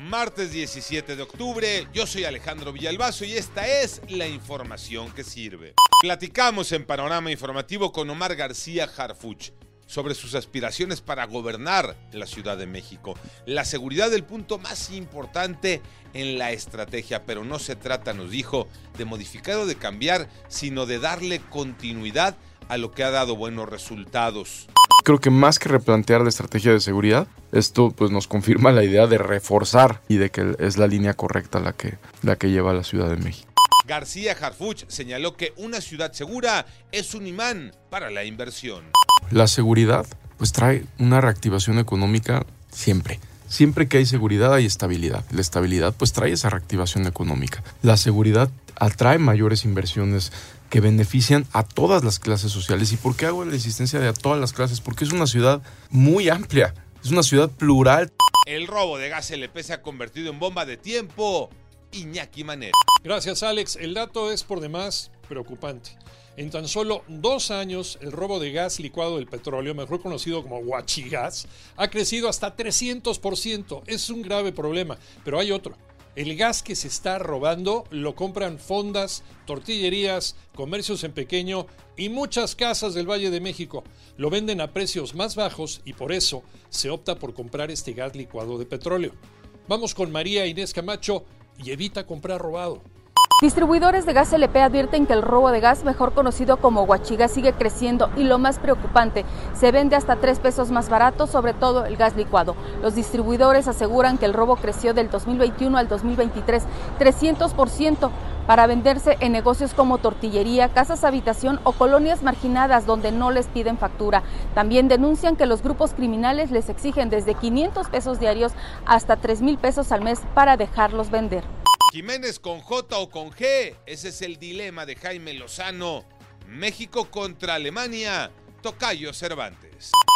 Martes 17 de octubre, yo soy Alejandro Villalbazo y esta es la información que sirve. Platicamos en Panorama Informativo con Omar García Harfuch sobre sus aspiraciones para gobernar la Ciudad de México. La seguridad el punto más importante en la estrategia, pero no se trata, nos dijo, de modificar o de cambiar, sino de darle continuidad a lo que ha dado buenos resultados. Creo que más que replantear la estrategia de seguridad, esto pues nos confirma la idea de reforzar y de que es la línea correcta la que, la que lleva a la Ciudad de México. García Harfuch señaló que una ciudad segura es un imán para la inversión. La seguridad pues trae una reactivación económica siempre. Siempre que hay seguridad hay estabilidad. La estabilidad pues trae esa reactivación económica. La seguridad atrae mayores inversiones que benefician a todas las clases sociales. ¿Y por qué hago la existencia de a todas las clases? Porque es una ciudad muy amplia, es una ciudad plural. El robo de gas LP se ha convertido en bomba de tiempo. Iñaki Manero. Gracias Alex, el dato es por demás preocupante. En tan solo dos años, el robo de gas licuado del petróleo, mejor conocido como guachigas, ha crecido hasta 300%. Es un grave problema, pero hay otro. El gas que se está robando lo compran fondas, tortillerías, comercios en pequeño y muchas casas del Valle de México. Lo venden a precios más bajos y por eso se opta por comprar este gas licuado de petróleo. Vamos con María Inés Camacho y evita comprar robado. Distribuidores de gas LP advierten que el robo de gas, mejor conocido como guachigas, sigue creciendo y lo más preocupante, se vende hasta tres pesos más barato, sobre todo el gas licuado. Los distribuidores aseguran que el robo creció del 2021 al 2023 300% para venderse en negocios como tortillería, casas habitación o colonias marginadas donde no les piden factura. También denuncian que los grupos criminales les exigen desde 500 pesos diarios hasta 3 mil pesos al mes para dejarlos vender. Jiménez con J o con G, ese es el dilema de Jaime Lozano. México contra Alemania, Tocayo Cervantes.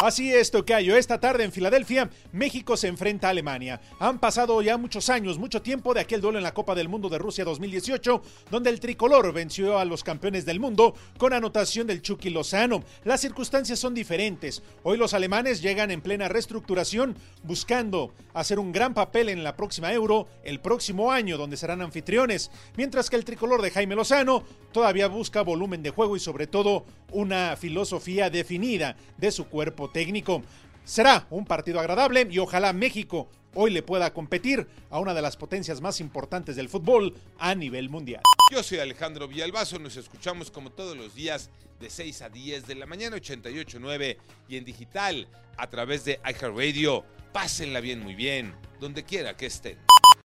Así es, Tocayo. Esta tarde en Filadelfia, México se enfrenta a Alemania. Han pasado ya muchos años, mucho tiempo de aquel duelo en la Copa del Mundo de Rusia 2018, donde el tricolor venció a los campeones del mundo con anotación del Chucky Lozano. Las circunstancias son diferentes. Hoy los alemanes llegan en plena reestructuración, buscando hacer un gran papel en la próxima Euro el próximo año, donde serán anfitriones, mientras que el tricolor de Jaime Lozano todavía busca volumen de juego y sobre todo una filosofía definida de su cuerpo técnico. Será un partido agradable y ojalá México hoy le pueda competir a una de las potencias más importantes del fútbol a nivel mundial. Yo soy Alejandro Villalbazo, nos escuchamos como todos los días de 6 a 10 de la mañana 88.9 y en digital a través de iHeartRadio. Pásenla bien, muy bien, donde quiera que estén.